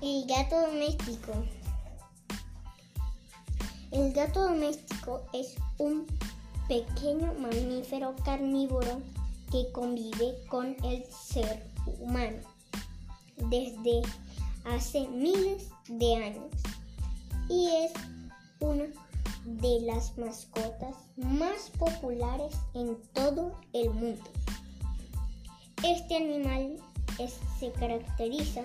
El gato doméstico. El gato doméstico es un pequeño mamífero carnívoro que convive con el ser humano desde hace miles de años y es una de las mascotas más populares en todo el mundo. Este animal se caracteriza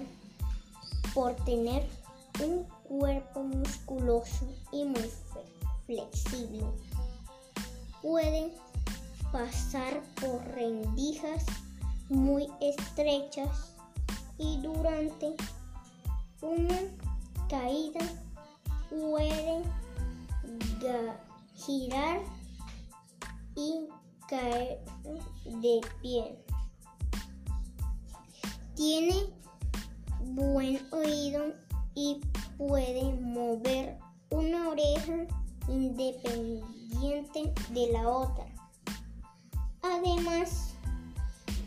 por tener un cuerpo musculoso y muy flexible. Puede pasar por rendijas muy estrechas y durante una caída puede girar y caer de pie. Tiene buen oído y puede mover una oreja independiente de la otra. Además,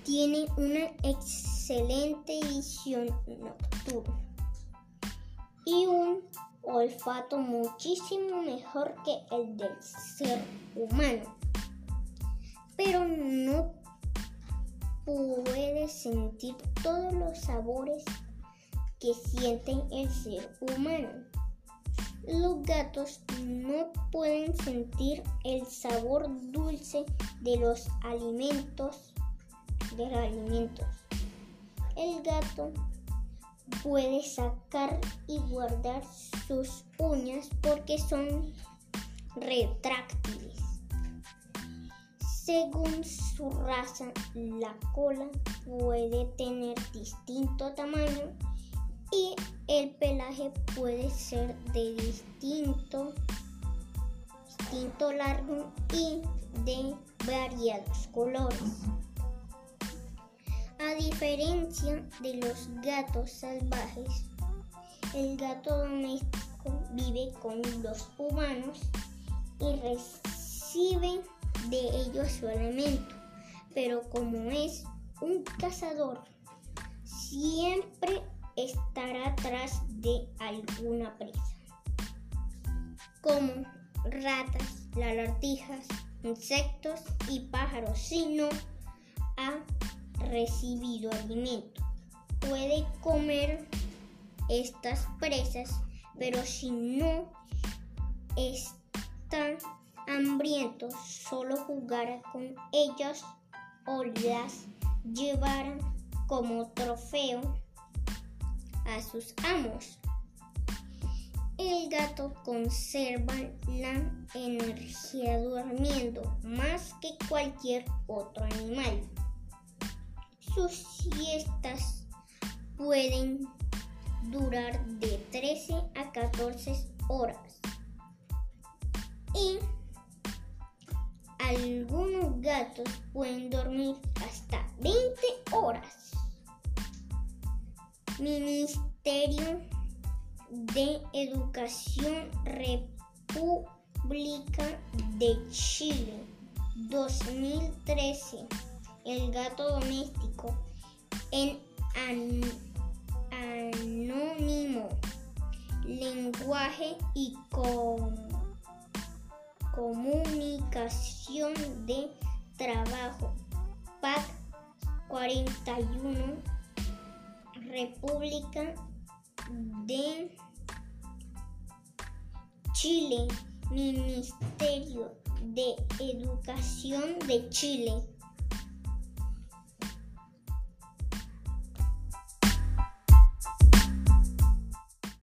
tiene una excelente visión nocturna y un olfato muchísimo mejor que el del ser humano. Pero no puede sentir todos los sabores que sienten el ser humano. Los gatos no pueden sentir el sabor dulce de los alimentos. De los alimentos. El gato puede sacar y guardar sus uñas porque son retráctiles. Según su raza, la cola puede tener distinto tamaño el pelaje puede ser de distinto, distinto largo y de variados colores. A diferencia de los gatos salvajes, el gato doméstico vive con los humanos y recibe de ellos su alimento, pero como es un cazador, siempre estará atrás de alguna presa, como ratas, lagartijas, insectos y pájaros, si no ha recibido alimento. Puede comer estas presas, pero si no están hambrientos, solo jugará con ellas o las llevará como trofeo a sus amos. El gato conserva la energía durmiendo más que cualquier otro animal. Sus siestas pueden durar de 13 a 14 horas. Y algunos gatos pueden dormir hasta Ministerio de Educación República de Chile 2013. El gato doméstico en anónimo, lenguaje y comunicación de trabajo. PAC 41 República de Chile, Ministerio de Educación de Chile.